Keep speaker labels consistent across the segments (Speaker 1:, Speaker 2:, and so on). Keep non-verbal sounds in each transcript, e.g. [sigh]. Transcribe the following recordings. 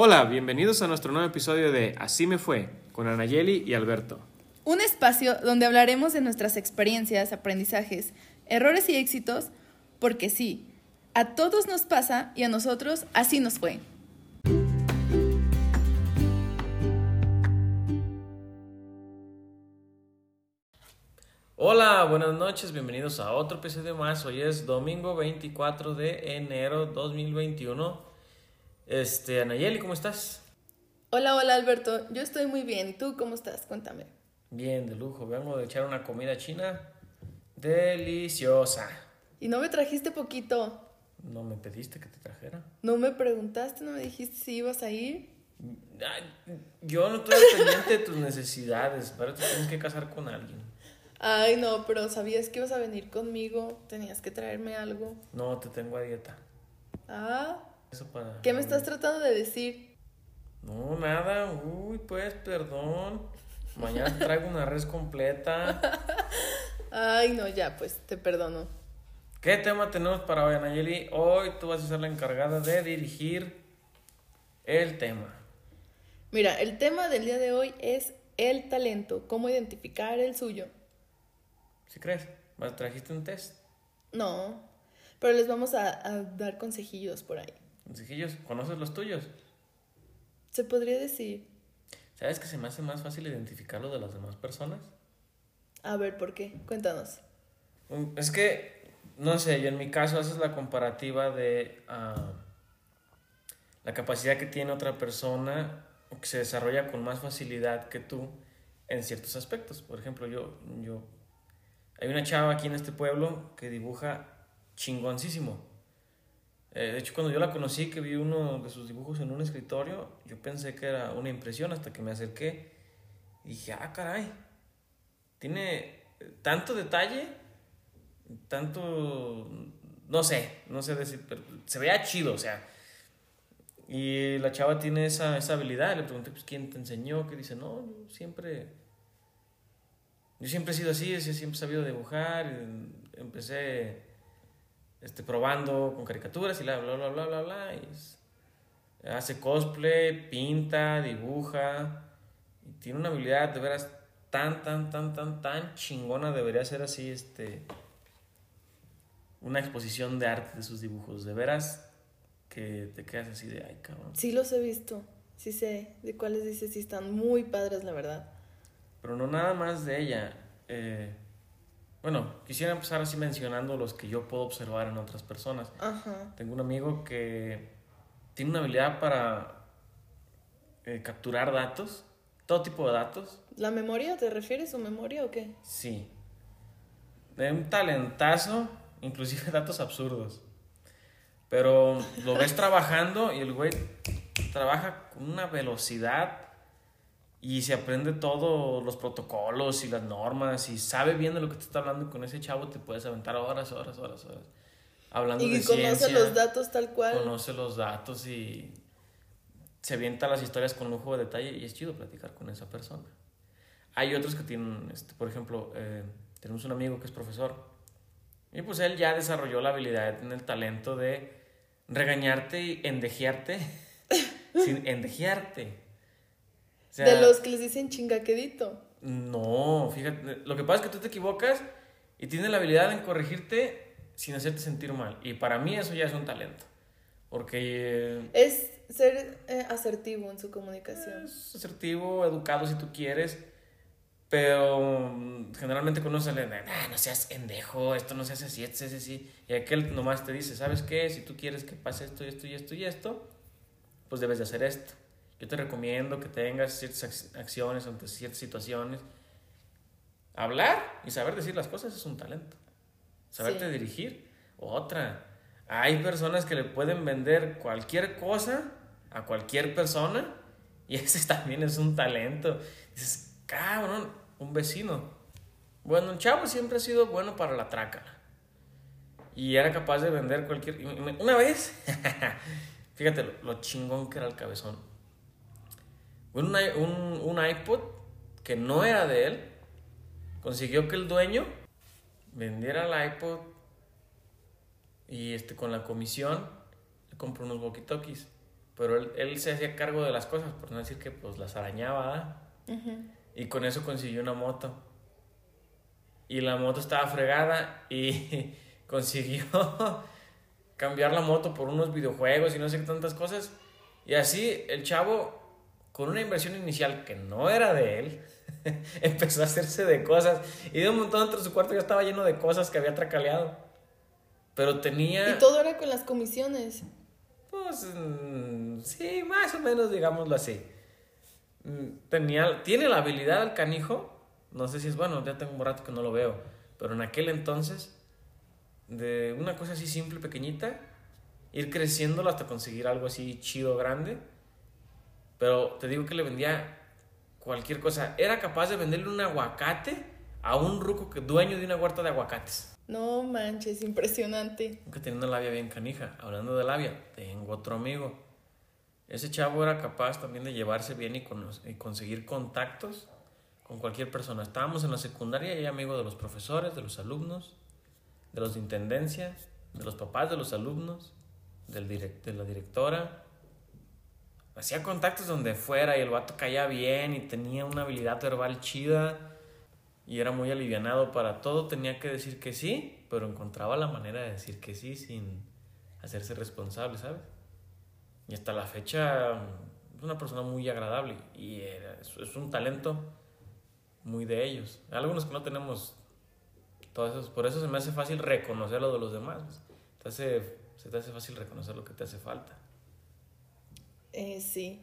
Speaker 1: Hola, bienvenidos a nuestro nuevo episodio de Así me fue, con Anayeli y Alberto.
Speaker 2: Un espacio donde hablaremos de nuestras experiencias, aprendizajes, errores y éxitos, porque sí, a todos nos pasa y a nosotros así nos fue.
Speaker 1: Hola, buenas noches, bienvenidos a otro episodio más. Hoy es domingo 24 de enero 2021. Este, Anayeli, ¿cómo estás?
Speaker 2: Hola, hola Alberto, yo estoy muy bien. ¿Tú cómo estás? Cuéntame.
Speaker 1: Bien, de lujo. Vengo de echar una comida china deliciosa.
Speaker 2: ¿Y no me trajiste poquito?
Speaker 1: ¿No me pediste que te trajera?
Speaker 2: ¿No me preguntaste, no me dijiste si ibas a ir?
Speaker 1: Ay, yo no estoy pendiente de tus necesidades, pero te tienes que casar con alguien.
Speaker 2: Ay, no, pero sabías que ibas a venir conmigo, tenías que traerme algo.
Speaker 1: No, te tengo a dieta.
Speaker 2: Ah,
Speaker 1: Eso para...
Speaker 2: ¿qué me estás tratando de decir?
Speaker 1: No, nada. Uy, pues, perdón. Mañana te traigo una res completa. [laughs]
Speaker 2: Ay, no, ya, pues te perdono.
Speaker 1: ¿Qué tema tenemos para hoy, Anayeli? Hoy tú vas a ser la encargada de dirigir el tema.
Speaker 2: Mira, el tema del día de hoy es el talento, cómo identificar el suyo.
Speaker 1: ¿Sí crees? ¿Vas- ¿Trajiste un test?
Speaker 2: No, pero les vamos a, a dar consejillos por ahí.
Speaker 1: Consejillos, ¿conoces los tuyos?
Speaker 2: Se podría decir,
Speaker 1: ¿Sabes que se me hace más fácil identificar lo de las demás personas?
Speaker 2: a ver, ¿por qué? Cuéntanos.
Speaker 1: Mm, Es que, no sé, yo en mi caso haces la comparativa de ah, la capacidad que tiene otra persona o que se desarrolla con más facilidad que tú en ciertos aspectos. Por ejemplo, yo, yo, hay una chava aquí en este pueblo que dibuja chingoncísimo. Eh, de hecho, cuando yo la conocí, que vi uno de sus dibujos en un escritorio, yo pensé que era una impresión hasta que me acerqué y dije, ah, caray, tiene tanto detalle, tanto, no sé, no sé decir, pero se veía chido, o sea. Y la chava tiene esa, esa habilidad, le pregunté, pues, ¿quién te enseñó? Que dice, no, yo siempre, yo siempre he sido así, siempre he sabido dibujar, y empecé este, probando con caricaturas y bla, bla, bla, bla, bla, bla, y es- hace cosplay, pinta, dibuja, y tiene una habilidad de veras tan, tan, tan, tan, tan chingona, debería ser así, este, una exposición de arte de sus dibujos, de veras que te quedas así de, ay, cabrón.
Speaker 2: Sí los he visto, sí sé de cuáles dices, sí están muy padres, la verdad.
Speaker 1: Pero no nada más de ella. eh, bueno, quisiera empezar así mencionando los que yo puedo observar en otras personas.
Speaker 2: Ajá.
Speaker 1: Tengo un amigo que tiene una habilidad para eh, capturar datos, todo tipo de datos.
Speaker 2: ¿La memoria? ¿Te refieres a su memoria o qué?
Speaker 1: Sí. De un talentazo, inclusive [laughs] datos absurdos. Pero lo ves trabajando y el güey trabaja con una velocidad y se aprende todos los protocolos y las normas y sabe bien de lo que te está hablando y con ese chavo te puedes aventar horas, horas, horas, horas. Hablando
Speaker 2: Y
Speaker 1: de
Speaker 2: conoce
Speaker 1: ciencia,
Speaker 2: los datos tal cual.
Speaker 1: conoce los datos y se avienta las historias con lujo de detalle y es chido platicar con esa persona. Hay otros que tienen, este, por ejemplo, eh, tenemos un amigo que es profesor y pues él ya desarrolló la habilidad, tiene el talento de regañarte y endejearte [laughs] sin endejearte. Sea,
Speaker 2: de los que les dicen chingaquedito.
Speaker 1: no, fíjate, lo que pasa es que tú te equivocas y tienes la habilidad en corregirte sin hacerte sentir mal. Y para mí eso ya es un talento. Porque eh,
Speaker 2: Es ser eh, asertivo en su comunicación.
Speaker 1: es asertivo, educado si tú quieres, pero mm, generalmente cuando uno sale, "Nah, no seas endejo, esto no se hace así, esto se hace así. Y aquel nomás te dice, ¿sabes qué? Si tú quieres que pase esto y esto y esto y esto, pues debes de hacer esto. Yo te recomiendo que tengas ciertas ac- acciones ante ciertas situaciones. Hablar y saber decir las cosas es un talento. Saberte
Speaker 2: Sí.
Speaker 1: dirigir, otra. Hay personas que le pueden vender cualquier cosa a cualquier persona y [laughs] ese también es un talento. Dices, cabrón, un vecino. Bueno, un chavo siempre ha sido bueno para la trácala. Y era capaz de vender cualquier... Una vez, [laughs] fíjate lo, lo chingón que era el cabezón. Un, un, un iPod que no era de él, consiguió que el dueño vendiera el iPod y este, con la comisión le compró unos walkie-talkies. pero él, él se hacía cargo de las cosas, por no decir que pues las arañaba, y con eso consiguió una moto. Y la moto estaba fregada y [laughs] consiguió [laughs] cambiar la moto por unos videojuegos y no sé qué tantas cosas. Y así el chavo, con una inversión inicial que no era de él, [laughs] empezó a hacerse de cosas. Y de un montón dentro de su cuarto ya estaba lleno de cosas que había tracaleado. Pero tenía...
Speaker 2: Y todo era con las comisiones.
Speaker 1: Pues mm, sí, más o menos, digámoslo así. Mm, Tenía, tiene la habilidad el canijo. No sé si es bueno, ya tengo un rato que no lo veo. Pero en aquel entonces, de una cosa así simple, pequeñita, ir creciéndolo hasta conseguir algo así chido, grande. Pero te digo que le vendía cualquier cosa. Era capaz de venderle un aguacate a un ruco que dueño de una huerta de aguacates.
Speaker 2: No manches, impresionante.
Speaker 1: Que tenía una labia bien canija. Hablando de labia, tengo otro amigo. Ese chavo era capaz también de llevarse bien y, cono- y conseguir contactos con cualquier persona. Estábamos en la secundaria y era amigo de los profesores, de los alumnos, de los de intendencia, de los papás de los alumnos, del direct- de la directora. Hacía contactos donde fuera y el vato caía bien y tenía una habilidad verbal chida y era muy alivianado para todo. Tenía que decir que sí, pero encontraba la manera de decir que sí sin hacerse responsable, ¿sabes? Y hasta la fecha es una persona muy agradable y era- es, un talento muy de ellos. Algunos que no tenemos todos esos, por eso se me hace fácil reconocer lo de los demás. Te hace, se te hace fácil reconocer lo que te hace falta.
Speaker 2: Eh, sí.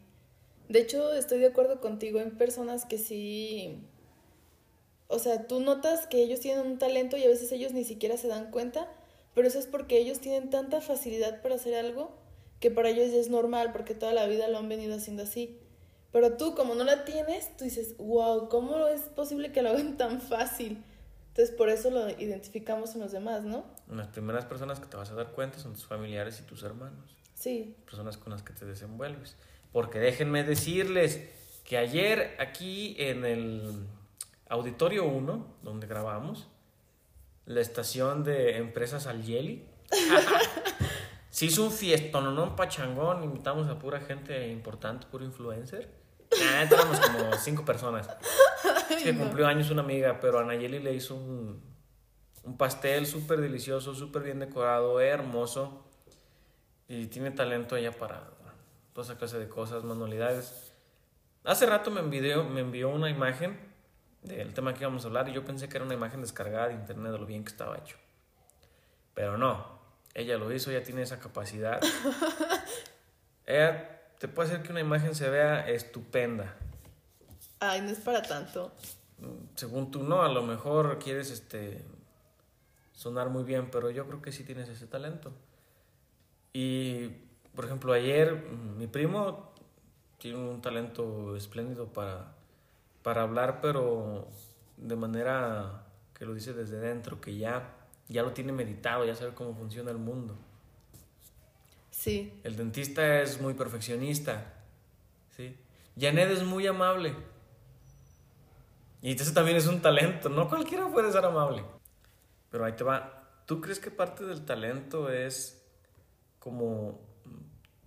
Speaker 2: De hecho, estoy de acuerdo contigo en personas que sí. O sea, tú notas que ellos tienen un talento y a veces ellos ni siquiera se dan cuenta, pero eso es porque ellos tienen tanta facilidad para hacer algo que para ellos ya es normal porque toda la vida lo han venido haciendo así. Pero tú, como no la tienes, tú dices, wow, ¿cómo es posible que lo hagan tan fácil? Entonces, por eso lo identificamos en los demás, ¿no?
Speaker 1: Las primeras personas que te vas a dar cuenta son tus familiares y tus hermanos.
Speaker 2: Sí.
Speaker 1: personas con las que te desenvuelves. Porque déjenme decirles que ayer aquí en el Auditorio 1, donde grabamos, la estación de empresas Alyeli, [laughs] se hizo un fiestón, no un pachangón, invitamos a pura gente importante, puro influencer. Nah, éramos como cinco personas. Es que cumplió años una amiga, pero a Nayeli le hizo un, un pastel súper delicioso, súper bien decorado, hermoso. Y tiene talento ella para toda esa clase de cosas, manualidades. Hace rato me envió, me envió una imagen del tema que íbamos a hablar y yo pensé que era una imagen descargada de internet de lo bien que estaba hecho. Pero no, ella lo hizo, ella tiene esa capacidad. [laughs] ella te puede hacer que una imagen se vea estupenda.
Speaker 2: Ay, no es para tanto.
Speaker 1: Según tú no, a lo mejor quieres este sonar muy bien, pero yo creo que sí tienes ese talento. Y por ejemplo, ayer mm, mi primo tiene un talento espléndido para, para hablar, pero de manera que lo dice desde dentro, que ya, ya lo tiene meditado, ya sabe cómo funciona el mundo.
Speaker 2: Sí.
Speaker 1: El dentista es muy perfeccionista. ¿sí? Janet es muy amable. Y eso también es un talento. No cualquiera puede ser amable. Pero ahí te va. ¿Tú crees que parte del talento es como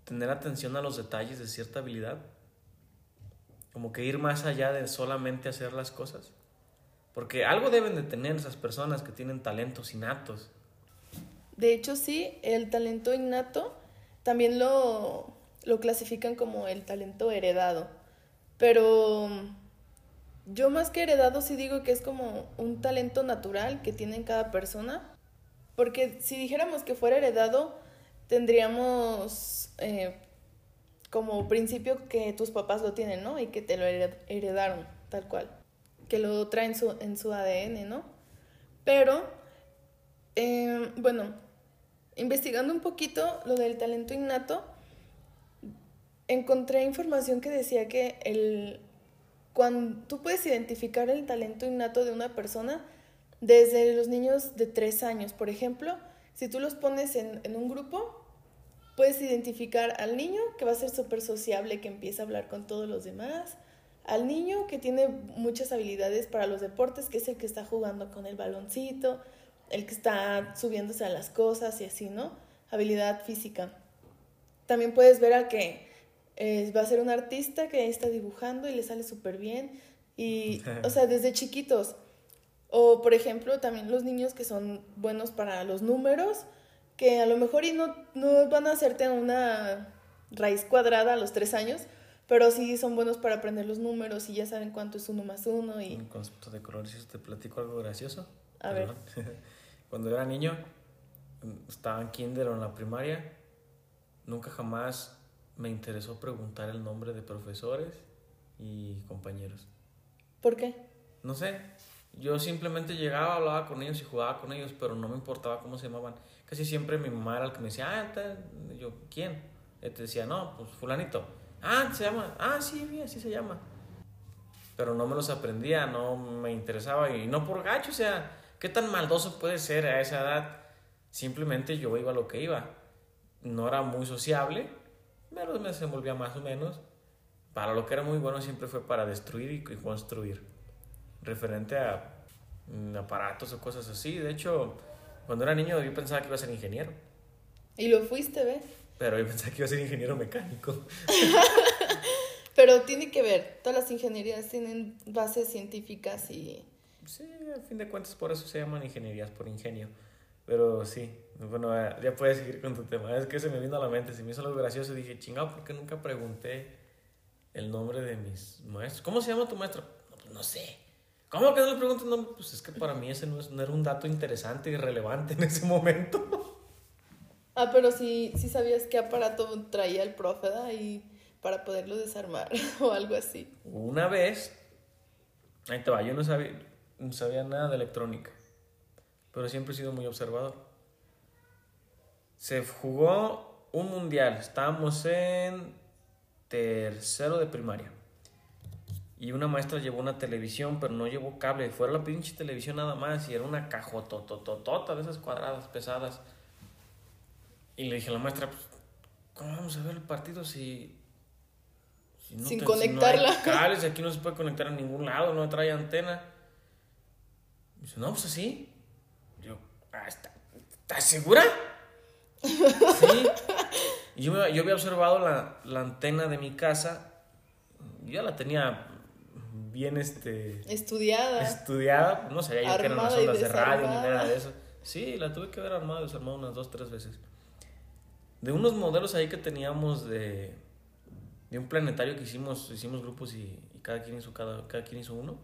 Speaker 1: tener atención a los detalles de cierta habilidad? Como que ir más allá de solamente hacer las cosas. Porque algo deben de tener esas personas que tienen talentos innatos.
Speaker 2: De hecho, sí, el talento innato también lo, lo clasifican como el talento heredado. Pero yo más que heredado sí digo que es como un talento natural que tiene cada persona. Porque si dijéramos que fuera heredado, tendríamos eh, como principio que tus papás lo tienen, ¿no? Y que te lo hered- heredaron, tal cual. Que lo traen su, en su ADN, ¿no? Pero, eh, bueno, investigando un poquito lo del talento innato, encontré información que decía que el, cuando tú puedes identificar el talento innato de una persona desde los niños de tres años, por ejemplo, si tú los pones en un grupo, puedes identificar al niño que va a ser súper sociable, que empieza a hablar con todos los demás, al niño que tiene muchas habilidades para los deportes, que es el que está jugando con el baloncito, el que está subiéndose a las cosas y así, ¿no? Habilidad física. También puedes ver al que eh, va a ser un artista que está dibujando y le sale súper bien. Y, [laughs] o sea, desde chiquitos. O, por ejemplo, también los niños que son buenos para los números, que a lo mejor y no, no van a hacerte una raíz cuadrada a los tres años, pero sí son buenos para aprender los números y ya saben cuánto es uno más uno. Y...
Speaker 1: Un concepto de colores, te platico algo gracioso.
Speaker 2: A ver. [laughs]
Speaker 1: Cuando era niño, estaba en kinder o en la primaria, nunca jamás me interesó preguntar el nombre de profesores y compañeros.
Speaker 2: ¿Por qué?
Speaker 1: No sé. Yo simplemente llegaba, hablaba con ellos y jugaba con ellos, pero no me importaba cómo se llamaban. Casi siempre mi mamá era el que me decía, ah, yo, ¿quién? Y te decía, no, pues fulanito. Ah, se llama, ah, sí, así se llama. Pero no me los aprendía, no me interesaba y no por gacho, o sea, ¿qué tan maldoso puede ser a esa edad? Simplemente yo iba a lo que iba. No era muy sociable, pero me desenvolvía más o menos. Para lo que era muy bueno siempre fue para destruir y construir. Referente a mm, aparatos o cosas así. De hecho, cuando era niño yo pensaba que iba a ser ingeniero.
Speaker 2: Y lo fuiste, ¿ves?
Speaker 1: Pero yo pensaba que iba a ser ingeniero mecánico. [laughs]
Speaker 2: Pero tiene que ver, todas las ingenierías tienen bases científicas y...
Speaker 1: Sí, a fin de cuentas por eso se llaman ingenierías, por ingenio. Pero sí, bueno, ya puedes seguir con tu tema. Es que se me vino a la mente, se me hizo algo gracioso. Dije, chingado, ¿por qué nunca pregunté el nombre de mis maestros? ¿Cómo se llama tu maestro? No, pues no sé. ¿Cómo que no le pregunto nombre? Pues es que para mí ese no, no era un dato interesante y relevante en ese momento.
Speaker 2: Ah, pero sí, sí sabías qué aparato traía el profe y para poderlo desarmar [laughs] o algo así.
Speaker 1: Una vez, ahí te va, yo no sabía, no sabía nada de electrónica pero siempre he sido muy observador. Se jugó un mundial, estábamos en tercero de primaria. Y una maestra llevó una televisión, pero no llevó cable. Fue la pinche televisión nada más y era una cajotototota de esas cuadradas pesadas. Y le dije a la maestra, pues, ¿cómo vamos a ver el partido si...
Speaker 2: Sin conectarla.
Speaker 1: Si no hay [laughs] cables, aquí no se puede conectar a ningún lado, no trae antena. dice, no, pues así. Ah, ¿estás segura? [laughs] Sí. Yo, yo había observado la, la, antena de mi casa, ya la tenía bien este,
Speaker 2: estudiada.
Speaker 1: Estudiada, no sabía yo que eran las ondas de radio ni nada de eso. Sí, la tuve que ver armada y desarmada unas dos, tres veces. De unos modelos ahí que teníamos de, de un planetario que hicimos, hicimos grupos y, y cada, quien hizo, cada, cada quien hizo uno.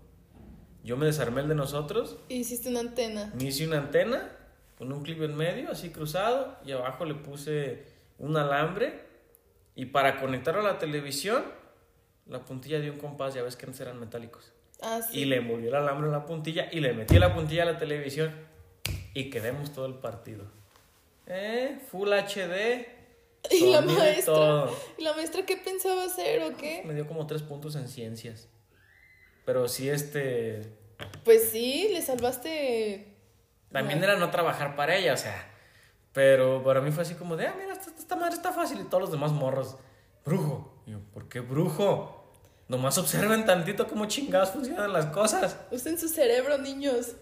Speaker 1: Yo me desarmé el de nosotros.
Speaker 2: Hiciste una antena.
Speaker 1: Me hice una antena con un clip en medio, así cruzado, y abajo le puse un alambre. Y para conectarlo a la televisión, la puntilla de un compás, ya ves que antes eran metálicos.
Speaker 2: Ah, sí.
Speaker 1: Y le envolví el alambre en la puntilla y le metí la puntilla a la televisión. Y quedemos todo el partido. ¿Eh? Full HD. [laughs]
Speaker 2: ¿Y la maestra? ¿Y la maestra qué pensaba hacer o qué?
Speaker 1: Me dio como tres puntos en ciencias. Pero sí, este.
Speaker 2: Pues sí, le salvaste.
Speaker 1: También era no trabajar para ella, o sea. Pero para mí fue así como de, ah, mira, esta, madre está fácil. Y todos los demás morros, brujo. Y yo, ¿por qué brujo? Nomás observen tantito cómo chingados funcionan las cosas.
Speaker 2: Usen su cerebro, niños.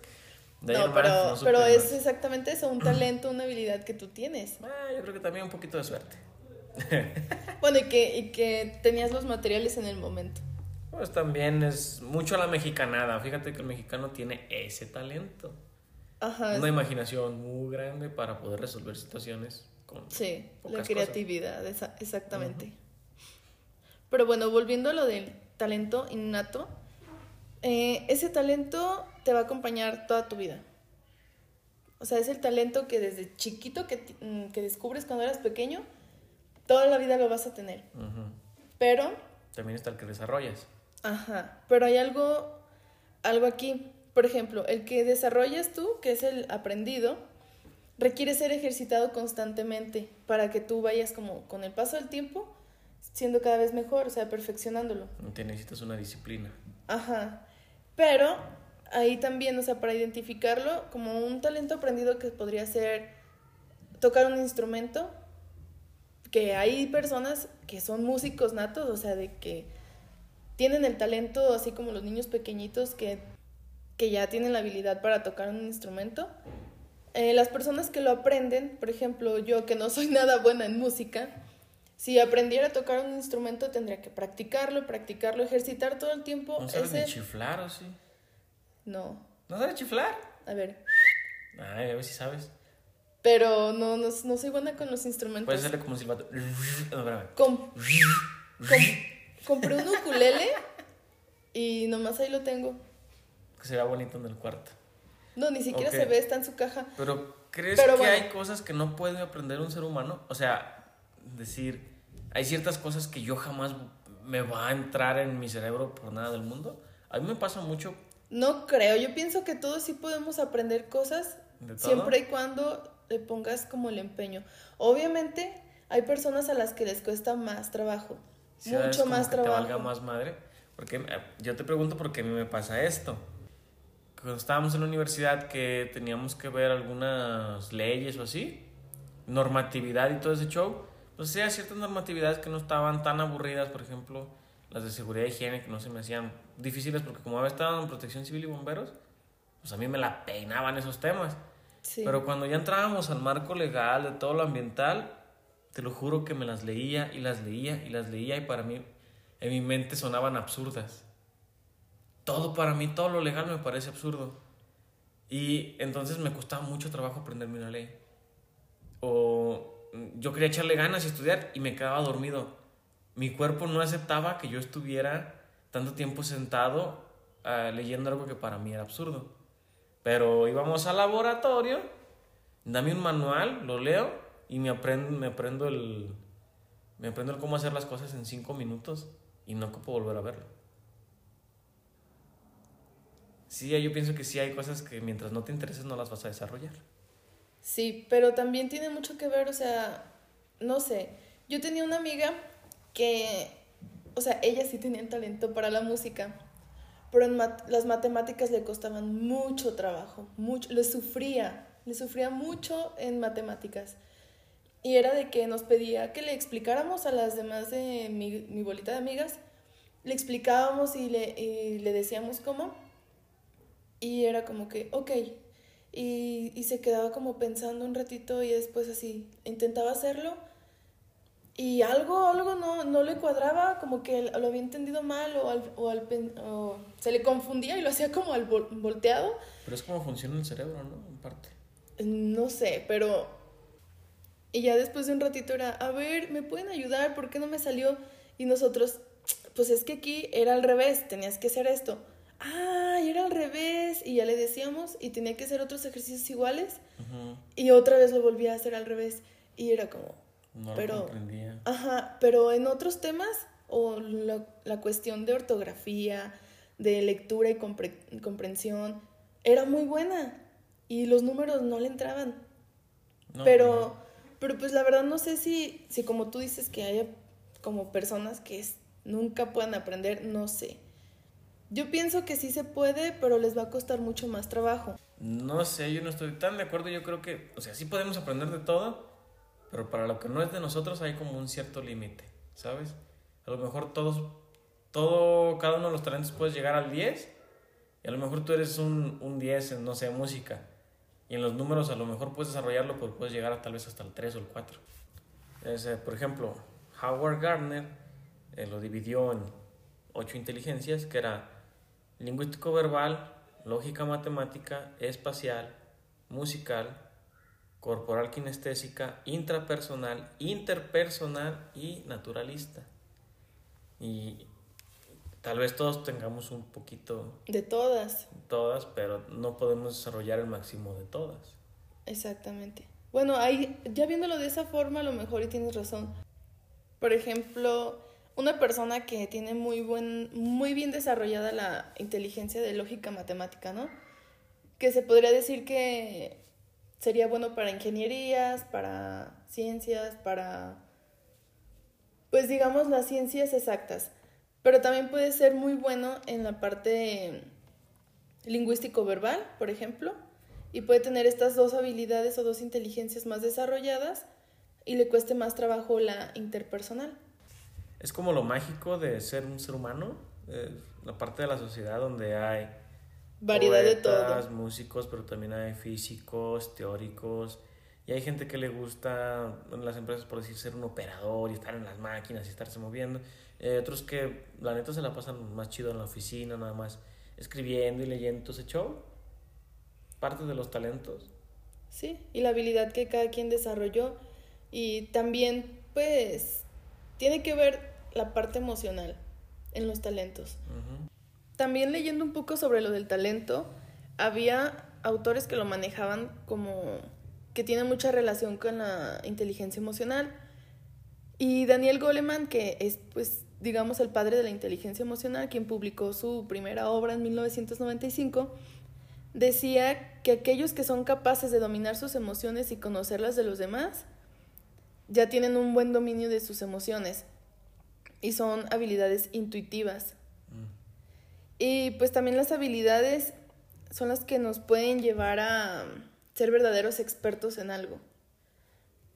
Speaker 2: No, pero, pero es exactamente eso, un talento, una habilidad que tú tienes. [clears throat]
Speaker 1: Ah, yo creo que también un poquito de suerte. [laughs]
Speaker 2: bueno, y que, y que tenías los materiales en el momento.
Speaker 1: Pues también es mucho a la mexicanada. Fíjate que el mexicano tiene ese talento.
Speaker 2: Ajá.
Speaker 1: Una imaginación muy grande para poder resolver situaciones con.
Speaker 2: Sí, la creatividad, exactamente. Pero bueno, volviendo a lo del talento innato, eh, ese talento te va a acompañar toda tu vida. O sea, es el talento que desde chiquito que, mm, que descubres cuando eras pequeño, toda la vida lo vas a tener. Pero...
Speaker 1: También está el que desarrollas.
Speaker 2: Ajá, pero hay algo, algo aquí. Por ejemplo, el que desarrollas tú, que es el aprendido, requiere ser ejercitado constantemente para que tú vayas como con el paso del tiempo siendo cada vez mejor, o sea, perfeccionándolo.
Speaker 1: Te necesitas una disciplina.
Speaker 2: Ajá. Pero ahí también, o sea, para identificarlo como un talento aprendido que podría ser tocar un instrumento, que hay personas que son músicos natos, o sea, de que tienen el talento, así como los niños pequeñitos que, que ya tienen la habilidad para tocar un instrumento. Eh, las personas que lo aprenden, por ejemplo, yo que no soy [laughs] nada buena en música, Si aprendiera a tocar un instrumento tendría que practicarlo, practicarlo, ejercitar todo el tiempo.
Speaker 1: ¿No sabes
Speaker 2: ese-
Speaker 1: ni chiflar o sí?
Speaker 2: No,
Speaker 1: ¿No sabes chiflar?
Speaker 2: a ver.
Speaker 1: Ay, a ver si sabes.
Speaker 2: Pero no, no, no soy buena con los instrumentos.
Speaker 1: Puedes hacerle como un silbato. No, espérame.
Speaker 2: Com- com- [laughs] compré un ukulele y nomás ahí lo tengo.
Speaker 1: Que será bonito en el cuarto.
Speaker 2: No, ni siquiera se ve, está en su caja.
Speaker 1: Pero, ¿crees
Speaker 2: Pero
Speaker 1: que
Speaker 2: bueno.
Speaker 1: hay cosas que no puede aprender un ser humano? O sea, decir, hay ciertas cosas que yo jamás me va a entrar en mi cerebro por nada del mundo. A mí me pasa mucho
Speaker 2: No creo, yo pienso que todos sí podemos aprender cosas siempre y cuando le pongas como el empeño. Obviamente hay personas a las que les cuesta más trabajo, mucho más
Speaker 1: que te valga
Speaker 2: trabajo.
Speaker 1: más madre. Porque eh, yo te pregunto por qué a mí me pasa esto. Cuando estábamos en la universidad que teníamos que ver algunas leyes o así, normatividad y todo ese show, pues hay ciertas normatividades que no estaban tan aburridas, por ejemplo, las de seguridad y higiene que no se me hacían difíciles porque como había estado en protección civil y bomberos, pues a mí me la peinaban esos temas.
Speaker 2: Sí.
Speaker 1: Pero cuando ya entrábamos al marco legal de todo lo ambiental, te lo juro que me las leía y las leía y las leía y para mí, en mi mente sonaban absurdas. Todo para mí, todo lo legal me parece absurdo. Y entonces me costaba mucho trabajo aprenderme una ley. O yo quería echarle ganas y estudiar y me quedaba dormido. Mi cuerpo no aceptaba que yo estuviera tanto tiempo sentado ah, leyendo algo que para mí era absurdo. Pero íbamos al laboratorio, dame un manual, lo leo y me aprendo, me aprendo el me aprendo cómo hacer las cosas en cinco minutos y no ocupo volver a verlo. Sí, yo pienso que sí hay cosas que mientras no te intereses no las vas a desarrollar.
Speaker 2: Sí, pero también tiene mucho que ver, o sea, no sé, yo tenía una amiga que, o sea, ella sí tenía talento para la música, pero en mat- las matemáticas le costaban mucho trabajo, mucho, le sufría, le sufría mucho en matemáticas. Y era de que nos pedía que le explicáramos a las demás de mi, mi bolita de amigas, le explicábamos y le, y le decíamos cómo, y era como que, ok, y, y se quedaba como pensando un ratito y después así intentaba hacerlo y algo, algo no, no le cuadraba, como que lo había entendido mal o, al, o, al o se le confundía y lo hacía como al vol- volteado.
Speaker 1: Pero es como funciona el cerebro, ¿no? En parte.
Speaker 2: No sé, pero... Y ya después de un ratito era, a ver, ¿me pueden ayudar? ¿Por qué no me salió? Y nosotros, pues es que aquí era al revés, tenías que hacer esto. Ah, y era al revés. Y ya le decíamos y tenía que hacer otros ejercicios iguales. Y otra vez lo volvía a hacer al revés. Y era como,
Speaker 1: No
Speaker 2: Pero-
Speaker 1: lo comprendía.
Speaker 2: ajá, pero en otros temas, o la, la cuestión de ortografía, de lectura y compre- comprensión, era muy buena. Y los números no le entraban.
Speaker 1: No,
Speaker 2: pero, pero pues la verdad no sé si, si como tú dices que haya como personas que es- nunca puedan aprender, no sé. Yo pienso que sí se puede, pero les va a costar mucho más trabajo.
Speaker 1: No sé, yo no estoy tan de acuerdo. Yo creo que, o sea, sí podemos aprender de todo, pero para lo que no es de nosotros hay como un cierto límite, ¿sabes? A lo mejor todos, todo, cada uno de los talentos puedes llegar al 10, y a lo mejor tú eres un, un 10 en, no sé, música. Y en los números a lo mejor puedes desarrollarlo, pero puedes llegar a, tal vez hasta el 3 o el 4. Es, eh, por ejemplo, Howard Gardner eh, lo dividió en ocho inteligencias, que era lingüístico verbal, lógica matemática, espacial, musical, corporal kinestésica, intrapersonal, interpersonal y naturalista. Y tal vez todos tengamos un poquito
Speaker 2: De todas,
Speaker 1: todas, pero no podemos desarrollar el máximo de todas.
Speaker 2: exactamente. Bueno, ahí, ya viéndolo de esa forma, a lo mejor y tienes razón. Por ejemplo, una persona que tiene muy, buen, muy bien desarrollada la inteligencia de lógica matemática, ¿no? Que se podría decir que sería bueno para ingenierías, para ciencias, para, pues digamos, las ciencias exactas. Pero también puede ser muy bueno en la parte lingüístico-verbal, por ejemplo, y puede tener estas dos habilidades o dos inteligencias más desarrolladas y le cueste más trabajo la interpersonal.
Speaker 1: Es como lo mágico de ser un ser humano, eh, la parte de la sociedad donde hay
Speaker 2: Variedad de
Speaker 1: poetas,
Speaker 2: todo.
Speaker 1: músicos, pero también hay físicos, teóricos, Y hay gente que le gusta en las empresas, por decir, ser un operador y estar en las máquinas y estarse moviendo. Eh, otros que la neta se la pasan más chido en la oficina, nada más escribiendo y leyendo. Entonces, show, parte de los talentos.
Speaker 2: Sí, y la habilidad que cada quien desarrolló. Y también, pues, tiene que ver la parte emocional en los talentos. También leyendo un poco sobre lo del talento, había autores que lo manejaban como que tiene mucha relación con la inteligencia emocional. Y Daniel Goleman, que es, pues, digamos, el padre de la inteligencia emocional, quien publicó su primera obra en 1995, decía que aquellos que son capaces de dominar sus emociones y conocerlas de los demás, ya tienen un buen dominio de sus emociones y son habilidades intuitivas. Mm. Y pues también las habilidades son las que nos pueden llevar a ser verdaderos expertos en algo.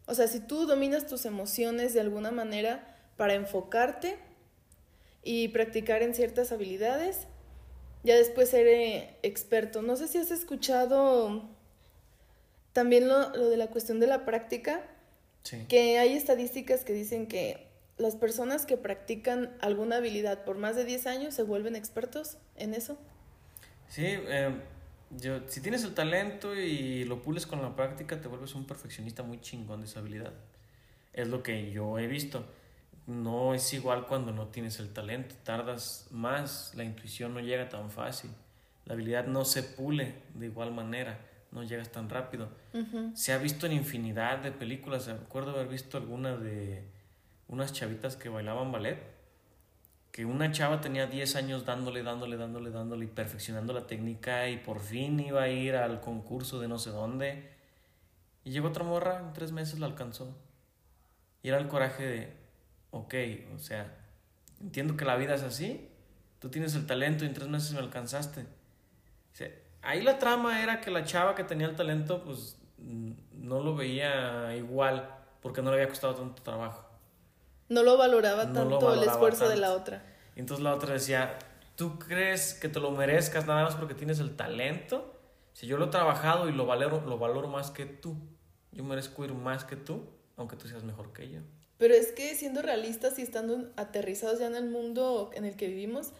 Speaker 2: O sea, si tú dominas tus emociones de alguna manera para enfocarte y practicar en ciertas habilidades, ya después seré experto. No sé si has escuchado también lo, de la cuestión de la práctica, que hay estadísticas que dicen que las personas que practican alguna habilidad por más de 10 años se vuelven expertos en eso.
Speaker 1: Sí, eh, yo, si tienes el talento y lo pules con la práctica, te vuelves un perfeccionista muy chingón de esa habilidad. Es lo que yo he visto. No es igual cuando no tienes el talento, tardas más, la intuición no llega tan fácil, la habilidad no se pule de igual manera, no llegas tan rápido. Se ha visto en infinidad de películas, recuerdo haber visto alguna de unas chavitas que bailaban ballet que una chava tenía 10 años dándole, dándole, dándole, dándole y perfeccionando la técnica y por fin iba a ir al concurso de no sé dónde. Y llegó otra morra, en tres meses la alcanzó. Y era el coraje de, ok, o sea, entiendo que la vida es así, tú tienes el talento y en tres meses me alcanzaste. ahí la trama era que la chava que tenía el talento, pues no lo veía igual porque no le había costado tanto trabajo.
Speaker 2: No lo valoraba tanto el esfuerzo de la otra.
Speaker 1: Y entonces la otra decía, ¿tú crees que te lo merezcas nada más porque tienes el talento? Si yo lo he trabajado y lo valoro, lo valoro más que tú. Yo merezco ir más que tú, aunque tú seas mejor que yo.
Speaker 2: Pero es que siendo realistas y estando aterrizados ya en el mundo en el que vivimos,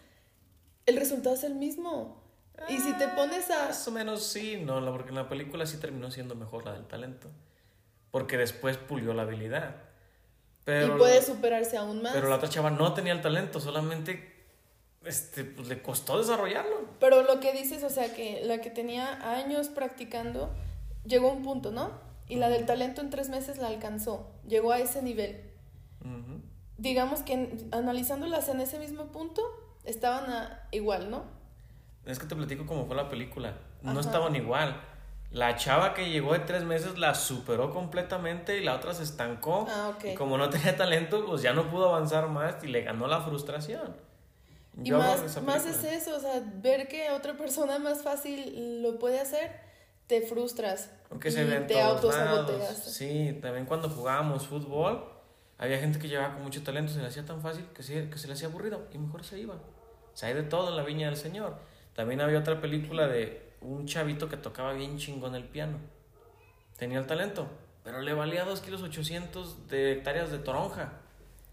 Speaker 2: el resultado es el mismo. y si te pones a...
Speaker 1: Más o menos sí, no, porque en la película sí terminó siendo mejor la del talento. Porque después pulió la habilidad
Speaker 2: y puede superarse aún más.
Speaker 1: Pero la otra chava no tenía el talento, solamente este, pues, le costó desarrollarlo.
Speaker 2: Pero lo que dices, o sea, que la que tenía años practicando llegó a un punto, ¿no? Y la del talento en tres meses la alcanzó, llegó a ese nivel. Digamos que analizándolas en ese mismo punto, estaban igual, ¿no?
Speaker 1: Es que te platico cómo fue la película. No estaban igual la chava que llegó de tres meses la superó completamente y la otra se estancó. Ah, y como no tenía talento, pues ya no pudo avanzar más y le ganó la frustración.
Speaker 2: y más, más es eso, o sea, ver que otra persona más fácil lo puede hacer, te frustras. Aunque se
Speaker 1: y te autosaboteas. Sí, también cuando jugábamos fútbol, había gente que llegaba con mucho talento, se le hacía tan fácil que se, que se le hacía aburrido y mejor se iba. O sea, hay de todo en la viña del Señor. También había otra película de un chavito que tocaba bien chingón el piano. Tenía el talento, pero le valía 2 kilos 800 de hectáreas de toronja.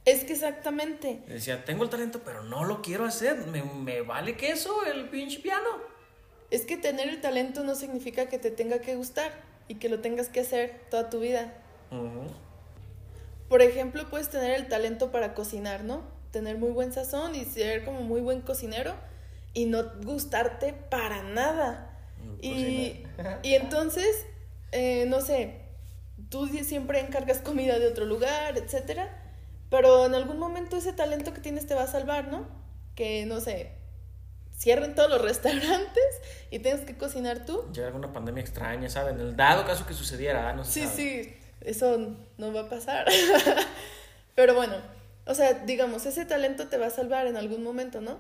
Speaker 2: Es que exactamente.
Speaker 1: Decía, tengo el talento, pero no lo quiero hacer. Me, me vale queso el pinche piano.
Speaker 2: Es que tener el talento no significa que te tenga que gustar y que lo tengas que hacer toda tu vida. Por ejemplo, puedes tener el talento para cocinar, ¿no? Tener muy buen sazón y ser como muy buen cocinero y no gustarte para nada. Y, y entonces, eh, no sé, tú siempre encargas comida de otro lugar, etcétera, pero en algún momento ese talento que tienes te va a salvar, ¿no? Que, no sé, cierren todos los [laughs] restaurantes y tengas que cocinar tú.
Speaker 1: Llega alguna pandemia extraña, ¿saben? El dado caso que sucediera, no
Speaker 2: Sí, sí, eso no va a pasar. [laughs] pero bueno, o sea, digamos, ese talento te va a salvar en algún momento, ¿no?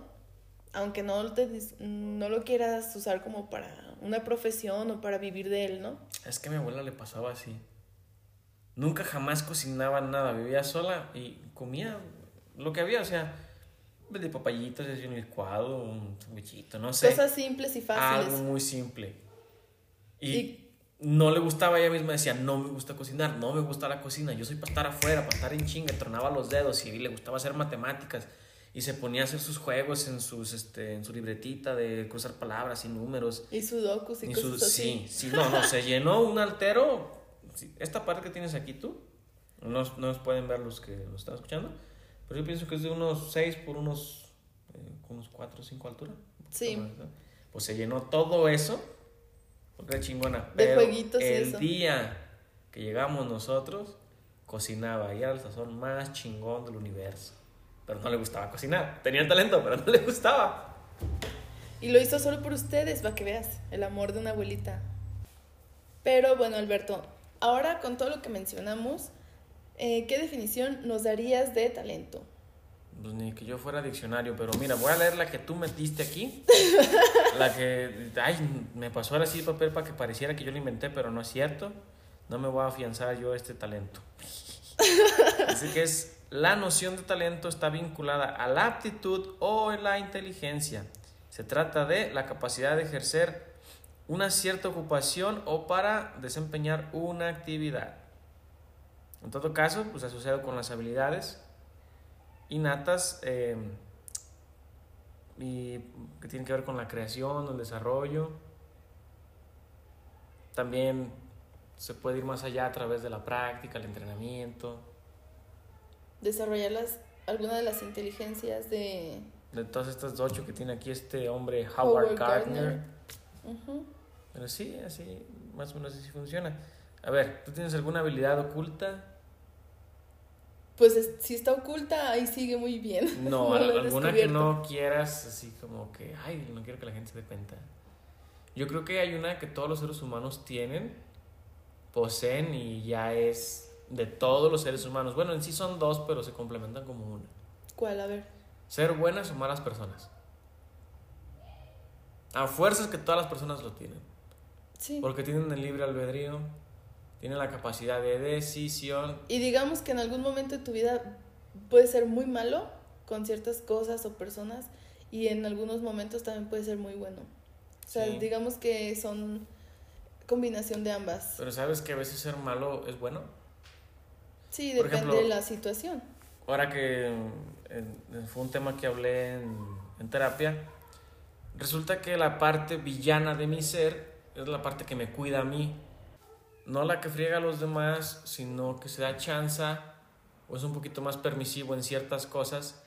Speaker 2: Aunque no, te, no lo quieras usar como para una profesión o para vivir de él, ¿no?
Speaker 1: Es que a mi abuela le pasaba así. Nunca jamás cocinaba nada, vivía sola y comía lo que había, o sea, de papayitos, un licuado, un sandwichito, no sé.
Speaker 2: Cosas simples y fáciles.
Speaker 1: Algo muy simple. Y, no le gustaba ella misma, decía, no me gusta cocinar, no me gusta la cocina, yo soy para estar afuera, para estar en chinga, tronaba los dedos y le gustaba hacer matemáticas y se ponía a hacer sus juegos en, sus, este, en su libretita de cruzar palabras y números.
Speaker 2: Y sudokus y,
Speaker 1: Y
Speaker 2: cosas
Speaker 1: su-
Speaker 2: así.
Speaker 1: sí, sí, no, no, se llenó un altero. esta parte que tienes aquí tú, no, no nos pueden ver los que lo están escuchando, pero yo pienso que es de unos 6 por unos, eh, unos 4 o 5 altura.
Speaker 2: Sí.
Speaker 1: Pues se llenó todo eso, porque era chingona.
Speaker 2: De
Speaker 1: Pero
Speaker 2: jueguitos y
Speaker 1: el
Speaker 2: eso.
Speaker 1: día que llegamos nosotros, cocinaba y era el sazón más chingón del universo. Pero no le gustaba cocinar. Tenía el talento, pero no le gustaba.
Speaker 2: Y lo hizo solo por ustedes, para que veas, el amor de una abuelita. Pero bueno, Alberto, ahora con todo lo que mencionamos, eh, ¿qué definición nos darías de talento?
Speaker 1: Pues ni que yo fuera diccionario, pero mira, voy a leer la que tú metiste aquí. [laughs] la que, ay, me pasó ahora sí el papel para que pareciera que yo lo inventé, pero no es cierto. No me voy a afianzar yo este talento. [laughs] Así que es, la noción de talento está vinculada a la aptitud o la inteligencia. Se trata de la capacidad de ejercer una cierta ocupación o para desempeñar una actividad. En todo caso, pues asociado con las habilidades innatas eh, y que tienen que ver con la creación, el desarrollo. También se puede ir más allá a través de la práctica, el entrenamiento,
Speaker 2: Desarrollar las, alguna de las inteligencias de
Speaker 1: de todas estas ocho que tiene aquí este hombre Howard,
Speaker 2: Howard
Speaker 1: Gardner. Pero sí, así, más o menos así funciona. A ver, ¿tú tienes alguna habilidad oculta?
Speaker 2: Pues es- si está oculta, ahí sigue muy bien. [laughs]
Speaker 1: No, [laughs]
Speaker 2: No
Speaker 1: alguna que no quieras, así como que, ay, no quiero que la gente se dé cuenta. Yo creo que hay una que todos los seres humanos tienen, poseen y ya es de todos los seres humanos. Bueno, en sí son dos, pero se complementan como una.
Speaker 2: ¿Cuál? A ver.
Speaker 1: Ser buenas o malas personas. A fuerzas que todas las personas lo tienen.
Speaker 2: Sí.
Speaker 1: Porque tienen el libre albedrío, tienen la capacidad de decisión.
Speaker 2: Y digamos que en algún momento de tu vida puede ser muy malo con ciertas cosas o personas y en algunos momentos también puede ser muy bueno. O sea,
Speaker 1: Sí.
Speaker 2: digamos que son combinación de ambas.
Speaker 1: Pero sabes que a veces ser malo es bueno.
Speaker 2: Sí,
Speaker 1: por
Speaker 2: depende
Speaker 1: ejemplo-
Speaker 2: de la situación.
Speaker 1: Ahora que eh, fue un tema que hablé en, en terapia, resulta que la parte villana de mi ser es la parte que me cuida a mí. No la que friega a los demás, sino que se da chanza o es un poquito más permisivo en ciertas cosas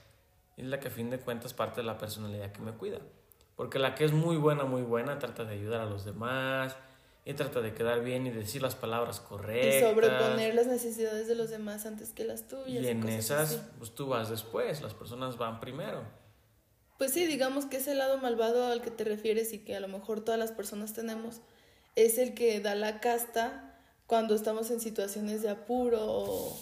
Speaker 1: y es la que a fin de cuentas parte de la personalidad que me cuida. Porque la que es muy buena, muy buena, trata de ayudar a los demás y trata de quedar bien y decir las palabras correctas.
Speaker 2: Y sobreponer las necesidades de los demás antes que las tuyas.
Speaker 1: Y en
Speaker 2: cosas
Speaker 1: esas,
Speaker 2: así.
Speaker 1: pues tú vas después, las personas van primero.
Speaker 2: Pues sí, digamos que ese lado malvado al que te refieres y que a lo mejor todas las personas tenemos es el que da la casta cuando estamos en situaciones de apuro o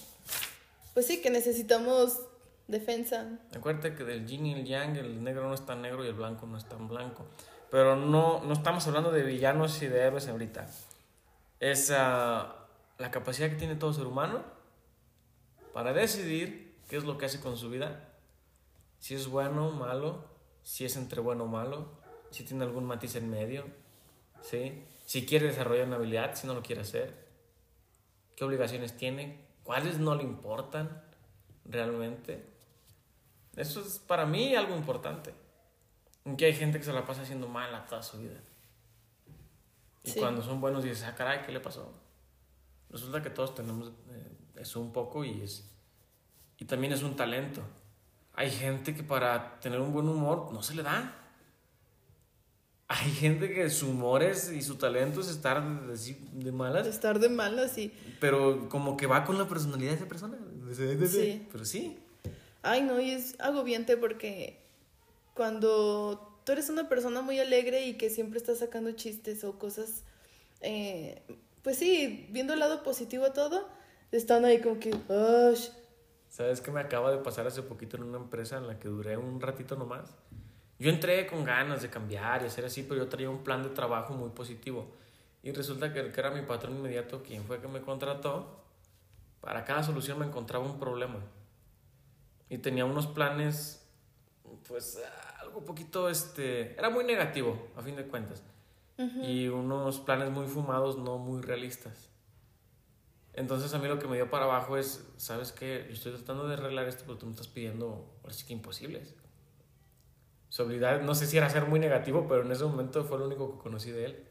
Speaker 2: pues sí, que necesitamos defensa.
Speaker 1: Acuérdate que del yin y el yang, el negro no es tan negro y el blanco no es tan blanco. Pero no, no estamos hablando de villanos y de héroes ahorita. Es ah, la capacidad que tiene todo ser humano para decidir qué es lo que hace con su vida. Si es bueno o malo, si es entre bueno o malo, si tiene algún matiz en medio, ¿sí? si quiere desarrollar una habilidad, si no lo quiere hacer, qué obligaciones tiene, cuáles no le importan realmente. Eso es para mí algo importante. Que hay gente que se la pasa haciendo mala toda su vida. Y
Speaker 2: Sí.
Speaker 1: cuando son buenos dices, ah, caray, ¿qué le pasó? Resulta que todos tenemos eh, eso un poco y es. Y también es un talento. Hay gente que para tener un buen humor no se le da. Hay gente que su humor es y su talento es estar así de malas,
Speaker 2: Estar de malas y
Speaker 1: pero como que va con la personalidad de esa persona.
Speaker 2: Sí.
Speaker 1: Pero sí.
Speaker 2: Ay, no, y es agobiante porque cuando tú eres una persona muy alegre y que siempre estás sacando chistes o cosas, eh, pues sí, viendo el lado positivo a todo, están ahí como que, "Ush".
Speaker 1: ¿Sabes qué me acaba de pasar hace poquito en una empresa en la que duré un ratito nomás? Yo entré con ganas de cambiar y hacer así, pero yo traía un plan de trabajo muy positivo. Y resulta que el que era mi patrón inmediato, quien fue que me contrató, para cada solución me encontraba un problema. Y tenía unos planes, pues, algo poquito, este, era muy negativo, a fin de cuentas. y unos planes muy fumados, no muy realistas. Entonces a mí lo que me dio para abajo es, ¿sabes qué? Yo estoy tratando de arreglar esto, pero tú me estás pidiendo, así que imposibles. Su habilidad, no sé si era ser muy negativo, pero en ese momento fue lo único que conocí de él.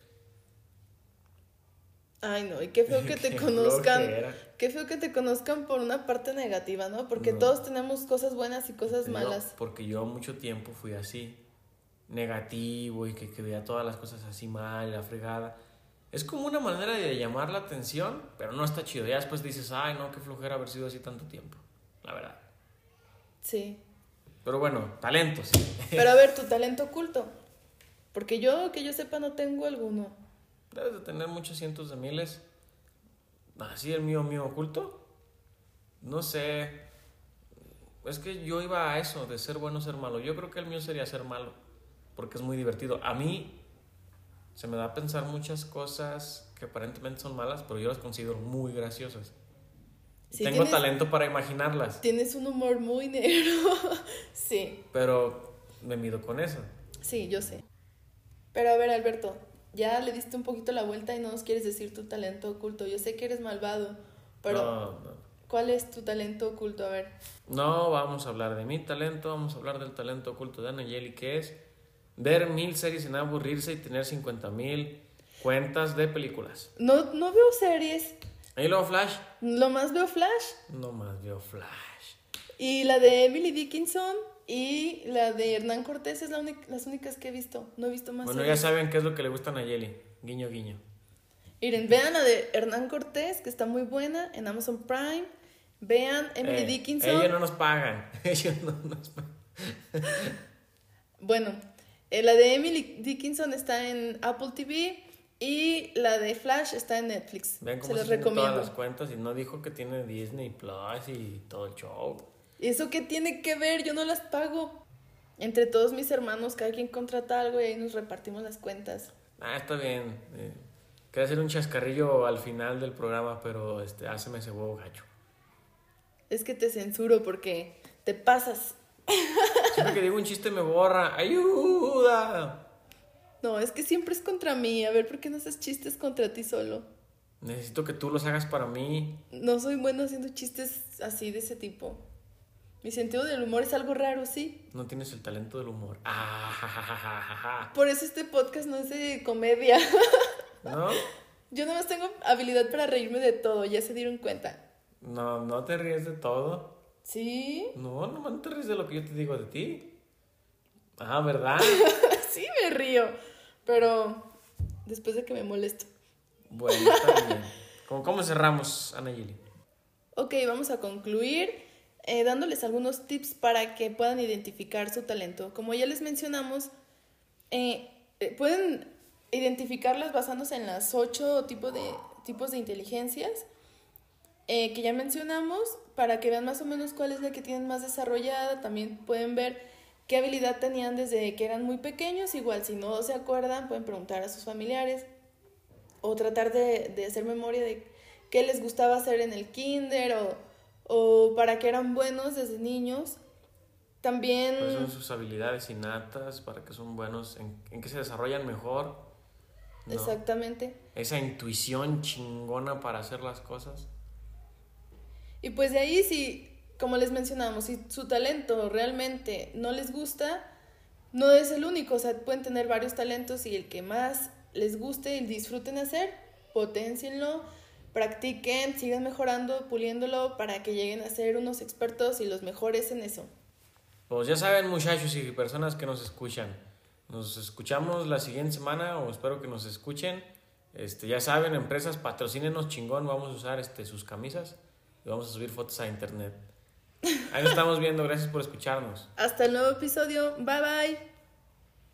Speaker 2: Ay, no, y qué feo [laughs] que te
Speaker 1: Qué
Speaker 2: conozcan.
Speaker 1: flojera.
Speaker 2: Qué feo que te conozcan por una parte negativa, ¿no? Porque
Speaker 1: No.
Speaker 2: todos tenemos cosas buenas y cosas
Speaker 1: Yo-
Speaker 2: malas.
Speaker 1: porque yo mucho tiempo fui así, negativo y que, que veía todas las cosas así mal, la fregada. Es como una manera de llamar la atención, pero no está chido. Ya después dices, ay, no, qué flojera haber sido así tanto tiempo, la verdad.
Speaker 2: Sí.
Speaker 1: Pero bueno, talentos.
Speaker 2: Pero a [laughs] ver, tu talento oculto. Porque yo, que yo sepa, no tengo alguno.
Speaker 1: Debes de tener muchos cientos de miles. Así el mío, mío oculto. No sé. Es que yo iba a eso, de ser bueno, ser malo. Yo creo que el mío sería ser malo, porque es muy divertido. A mí se me da a pensar muchas cosas que aparentemente son malas, pero yo las considero muy graciosas.
Speaker 2: Sí,
Speaker 1: Tengo
Speaker 2: tienes-
Speaker 1: talento para imaginarlas,
Speaker 2: Tienes un humor muy negro. [laughs] sí,
Speaker 1: pero me mido con eso.
Speaker 2: sí, yo sé. Pero a ver, Alberto, ya le diste un poquito la vuelta y no nos quieres decir tu talento oculto. Yo sé que eres malvado, pero
Speaker 1: No, no.
Speaker 2: ¿cuál es tu talento oculto? A ver.
Speaker 1: No vamos a hablar de mi talento, vamos a hablar del talento oculto de Anayeli, que es ver mil series sin aburrirse y tener 50 mil cuentas de películas.
Speaker 2: No, no veo series.
Speaker 1: Y luego Flash,
Speaker 2: Lo más veo Flash.
Speaker 1: no más veo Flash.
Speaker 2: Y la de Emily Dickinson y la de Hernán Cortés es la las únicas que he visto. No he visto más.
Speaker 1: Bueno, ya saben qué es lo que le gusta a Nayeli. Guiño, guiño.
Speaker 2: Miren, vean la de Hernán Cortés, que está muy buena en Amazon Prime. Vean Emily
Speaker 1: Eh,
Speaker 2: Dickinson.
Speaker 1: Ellos no nos pagan. [laughs] Ellos no nos pagan.
Speaker 2: Bueno, eh, la de Emily Dickinson está en Apple TV y la de Flash está en Netflix.
Speaker 1: Vean
Speaker 2: Se
Speaker 1: cómo
Speaker 2: los
Speaker 1: se tienen todas
Speaker 2: recomiendo.
Speaker 1: las cuentas y no dijo que tiene Disney Plus y todo el show.
Speaker 2: ¿Y eso qué tiene que ver? Yo no las pago. Entre todos mis hermanos, cada quien contrata algo y ahí nos repartimos las cuentas.
Speaker 1: Ah, está bien. Eh, quería hacer un chascarrillo al final del programa, pero este, háceme ese huevo gacho.
Speaker 2: Es que te censuro porque te pasas.
Speaker 1: Siempre que digo un chiste me borra. ¡Ayuda!
Speaker 2: No, es que siempre es contra mí. A ver, ¿por qué no haces chistes contra ti solo?
Speaker 1: Necesito que tú los hagas para mí.
Speaker 2: No soy bueno haciendo chistes así de ese tipo. Mi sentido del humor es algo raro, sí.
Speaker 1: No tienes el talento del humor. Ah, ja.
Speaker 2: Por eso este podcast no es de comedia. [laughs]
Speaker 1: ¿No?
Speaker 2: Yo nomás tengo habilidad para reírme de todo, ya se dieron cuenta.
Speaker 1: No, no te ríes de todo.
Speaker 2: ¿Sí?
Speaker 1: No, no te ríes de lo que yo te digo de ti. Ah, ¿verdad? [laughs]
Speaker 2: sí me río. Pero después de que me molesto.
Speaker 1: Bueno, está bien. ¿Cómo, cómo cerramos, Anayeli?
Speaker 2: Ok, vamos a concluir eh, dándoles algunos tips para que puedan identificar su talento. Como ya les mencionamos, eh, eh, pueden identificarlas basándose en las ocho tipos de, tipos de inteligencias que ya mencionamos para que vean más o menos cuál es la que tienen más desarrollada. También pueden ver qué habilidad tenían desde que eran muy pequeños. Igual si no se acuerdan, pueden preguntar a sus familiares o tratar de, de hacer memoria de qué les gustaba hacer en el kinder o, o para qué eran buenos desde niños. También...
Speaker 1: ¿Cuáles son sus habilidades innatas? ¿Para qué son buenos? ¿En, en qué se desarrollan mejor? ¿No?
Speaker 2: Exactamente.
Speaker 1: Esa intuición chingona para hacer las cosas.
Speaker 2: Y pues de ahí, si, como les mencionamos, si su talento realmente no les gusta, no es el único. O sea, pueden tener varios talentos y el que más les guste y disfruten hacer, potencienlo, practiquen, sigan mejorando, puliéndolo para que lleguen a ser unos expertos y los mejores en eso.
Speaker 1: Pues ya saben, muchachos y personas que nos escuchan. Nos escuchamos la siguiente semana o espero que nos escuchen. Este, ya saben, empresas, patrocínenos chingón. Vamos a usar este, sus camisas y vamos a subir fotos a internet. Ahí nos estamos viendo. Gracias por escucharnos.
Speaker 2: Hasta el nuevo episodio. Bye bye.